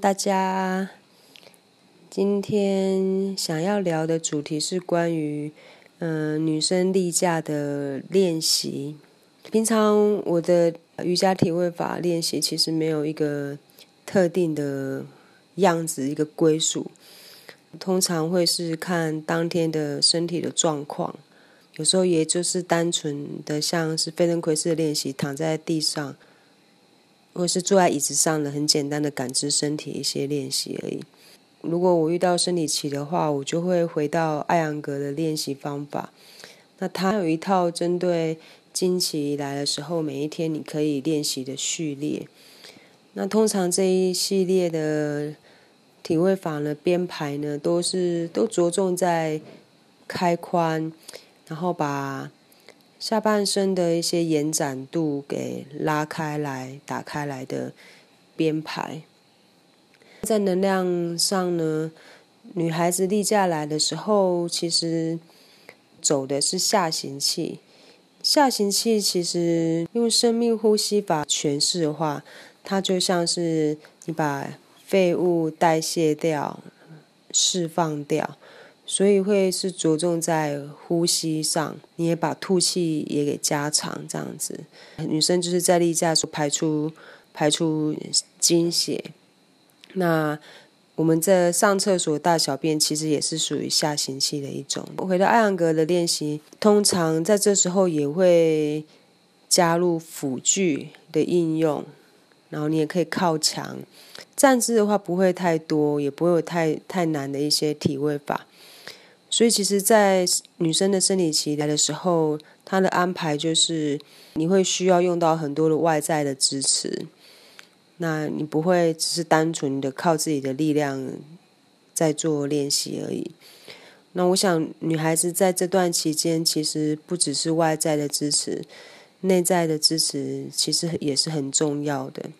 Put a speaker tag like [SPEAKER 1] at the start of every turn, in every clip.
[SPEAKER 1] 大家。今天想要聊的主题是关于嗯女生例假的练习。平常我的瑜伽体位法练习其实没有一个特定的样子，一个归属。通常会是看当天的身体的状况，有时候也就是单纯的像是飞登奎式的练习，躺在地上。或是坐在椅子上的很简单的感知身体一些练习而已。如果我遇到生理期的话，我就会回到艾扬格的练习方法。那它有一套针对经期来的时候，每一天你可以练习的序列。那通常这一系列的体位法呢，编排呢，都是都着重在开髋，然后把。下半身的一些延展度给拉开来、打开来的编排，在能量上呢，女孩子例假来的时候，其实走的是下行气。下行气其实用生命呼吸法诠释的话，它就像是你把废物代谢掉、释放掉。所以会是着重在呼吸上，你也把吐气也给加长，这样子。女生就是在例假时排出排出精血，那我们在上厕所大小便其实也是属于下行气的一种。回到艾扬格的练习，通常在这时候也会加入辅具的应用，然后你也可以靠墙。站姿的话不会太多，也不会有太太难的一些体位法。所以，其实，在女生的生理期来的时候，她的安排就是你会需要用到很多的外在的支持。那你不会只是单纯的靠自己的力量在做练习而已。那我想，女孩子在这段期间，其实不只是外在的支持，内在的支持其实也是很重要的。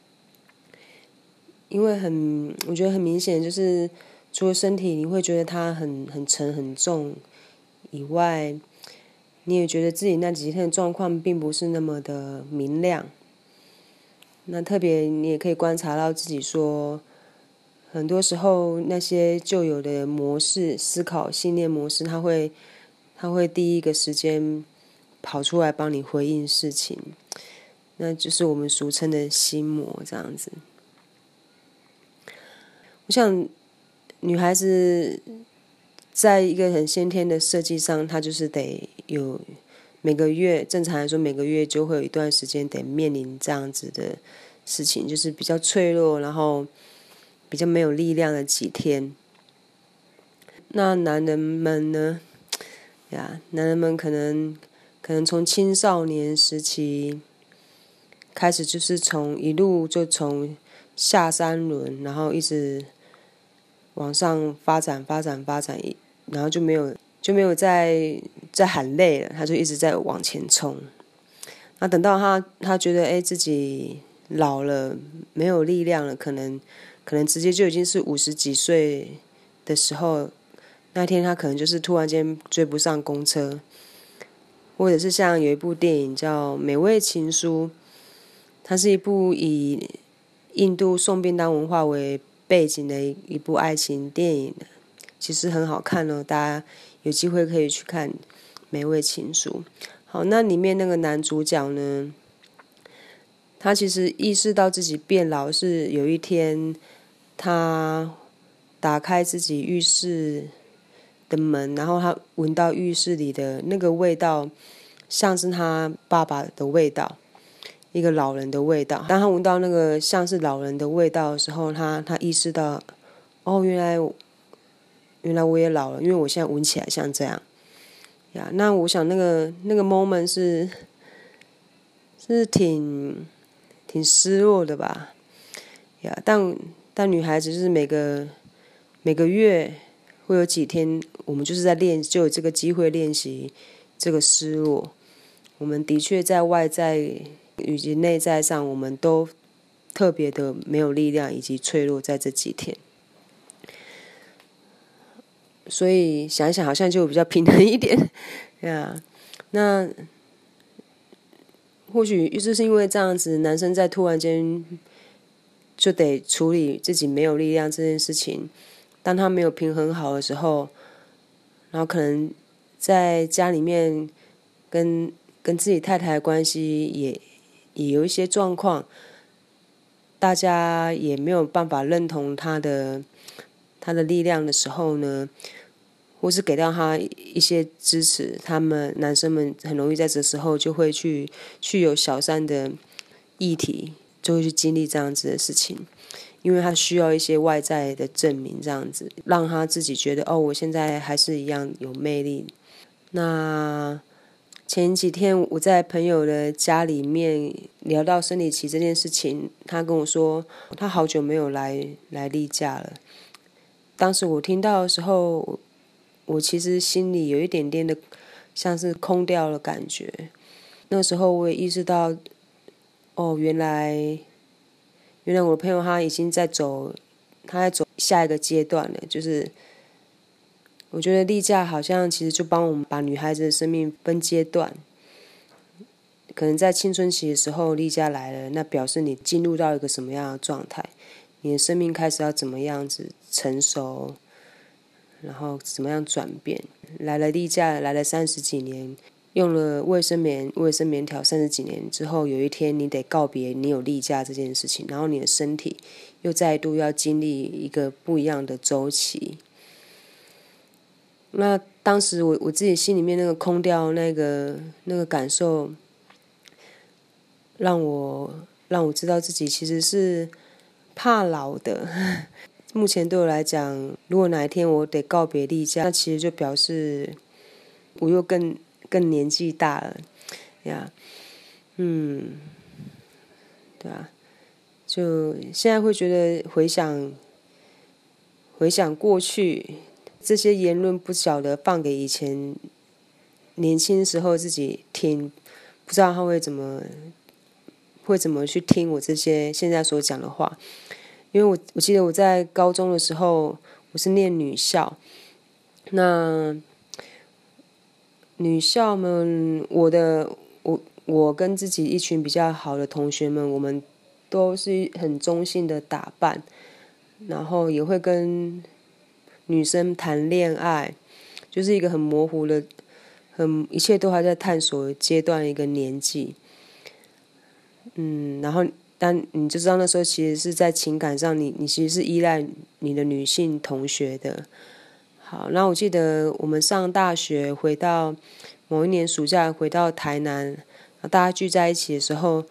[SPEAKER 1] 因为很，我觉得很明显就是。除了身体你会觉得它很很沉很重以外，你也觉得自己那几天的状况并不是那么的明亮。那特别你也可以观察到自己说，很多时候那些旧有的模式、思考、信念模式，它会它会第一个时间跑出来帮你回应事情，那就是我们俗称的心魔这样子。我想。女孩子在一个很先天的设计上，她就是得有每个月，正常来说每个月就会有一段时间得面临这样子的事情，就是比较脆弱，然后比较没有力量的几天。那男人们呢？呀，男人们可能可能从青少年时期开始，就是从一路就从下三轮，然后一直。往上发展，发展，发展，然后就没有就没有再再喊累了，他就一直在往前冲。那等到他他觉得哎自己老了没有力量了，可能可能直接就已经是五十几岁的时候，那天他可能就是突然间追不上公车，或者是像有一部电影叫《美味情书》，它是一部以印度送便当文化为。背景的一一部爱情电影，其实很好看哦，大家有机会可以去看《美味情书》。好，那里面那个男主角呢，他其实意识到自己变老是有一天，他打开自己浴室的门，然后他闻到浴室里的那个味道，像是他爸爸的味道。一个老人的味道。当他闻到那个像是老人的味道的时候，他他意识到，哦，原来原来我也老了，因为我现在闻起来像这样。呀，那我想那个那个 moment 是是挺挺失落的吧？呀，但但女孩子就是每个每个月会有几天，我们就是在练，就有这个机会练习这个失落。我们的确在外在。以及内在上，我们都特别的没有力量以及脆弱，在这几天。所以想一想，好像就比较平衡一点，呀。那或许就是因为这样子，男生在突然间就得处理自己没有力量这件事情。当他没有平衡好的时候，然后可能在家里面跟跟自己太太的关系也也有一些状况，大家也没有办法认同他的他的力量的时候呢，或是给到他一些支持，他们男生们很容易在这时候就会去去有小三的议题。就会去经历这样子的事情，因为他需要一些外在的证明，这样子让他自己觉得哦，我现在还是一样有魅力。那前几天我在朋友的家里面聊到生理期这件事情，他跟我说他好久没有来来例假了。当时我听到的时候，我其实心里有一点点的像是空掉的感觉。那时候我也意识到。哦，原来，原来我的朋友他已经在走，他在走下一个阶段了。就是，我觉得例假好像其实就帮我们把女孩子的生命分阶段。可能在青春期的时候，例假来了，那表示你进入到一个什么样的状态，你的生命开始要怎么样子成熟，然后怎么样转变。来了例假，来了三十几年。用了卫生棉、卫生棉条三十几年之后，有一天你得告别你有例假这件事情，然后你的身体又再度要经历一个不一样的周期。那当时我我自己心里面那个空掉那个那个感受，让我让我知道自己其实是怕老的。目前对我来讲，如果哪一天我得告别例假，那其实就表示我又更。更年纪大了，呀，嗯，对啊，就现在会觉得回想，回想过去这些言论，不晓得放给以前年轻时候自己听，不知道他会怎么，会怎么去听我这些现在所讲的话，因为我我记得我在高中的时候，我是念女校，那。女校们，我的我我跟自己一群比较好的同学们，我们都是很中性的打扮，然后也会跟女生谈恋爱，就是一个很模糊的，很一切都还在探索阶段一个年纪。嗯，然后但你就知道那时候其实是在情感上，你你其实是依赖你的女性同学的。好，那我记得我们上大学回到某一年暑假回到台南，大家聚在一起的时候，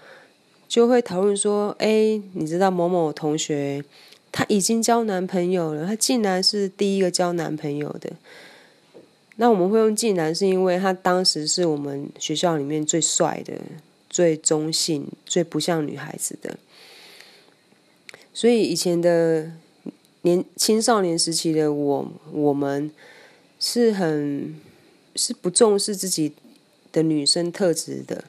[SPEAKER 1] 就会讨论说：“哎，你知道某某同学他已经交男朋友了，他竟然是第一个交男朋友的。”那我们会用“竟然”是因为他当时是我们学校里面最帅的、最中性、最不像女孩子的，所以以前的。年青少年时期的我，我们是很是不重视自己的女生特质的。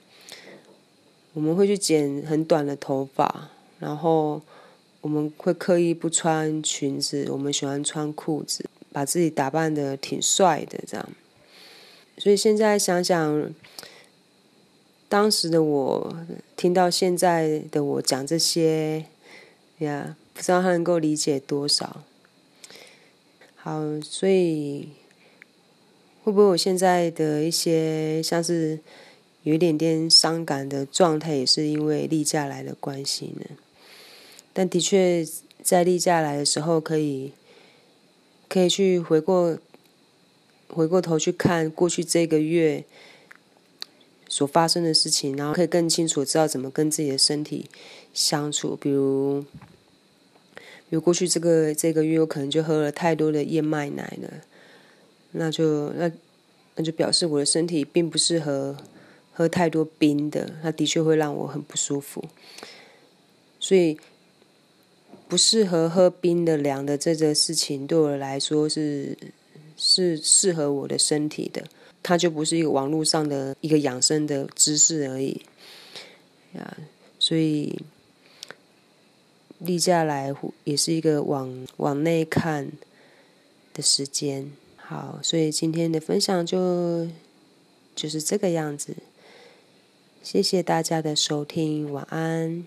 [SPEAKER 1] 我们会去剪很短的头发，然后我们会刻意不穿裙子，我们喜欢穿裤子，把自己打扮的挺帅的这样。所以现在想想，当时的我听到现在的我讲这些，呀。不知道他能够理解多少。好，所以会不会我现在的一些像是有一点点伤感的状态，也是因为例假来的关系呢？但的确，在例假来的时候，可以可以去回过回过头去看过去这个月所发生的事情，然后可以更清楚知道怎么跟自己的身体相处，比如。比如过去这个这个月，我可能就喝了太多的燕麦奶了，那就那那就表示我的身体并不适合喝太多冰的，那的确会让我很不舒服。所以不适合喝冰的凉的这个事情，对我来说是是适合我的身体的，它就不是一个网络上的一个养生的知识而已呀，所以。立下来也是一个往往内看的时间。好，所以今天的分享就就是这个样子。谢谢大家的收听，晚安。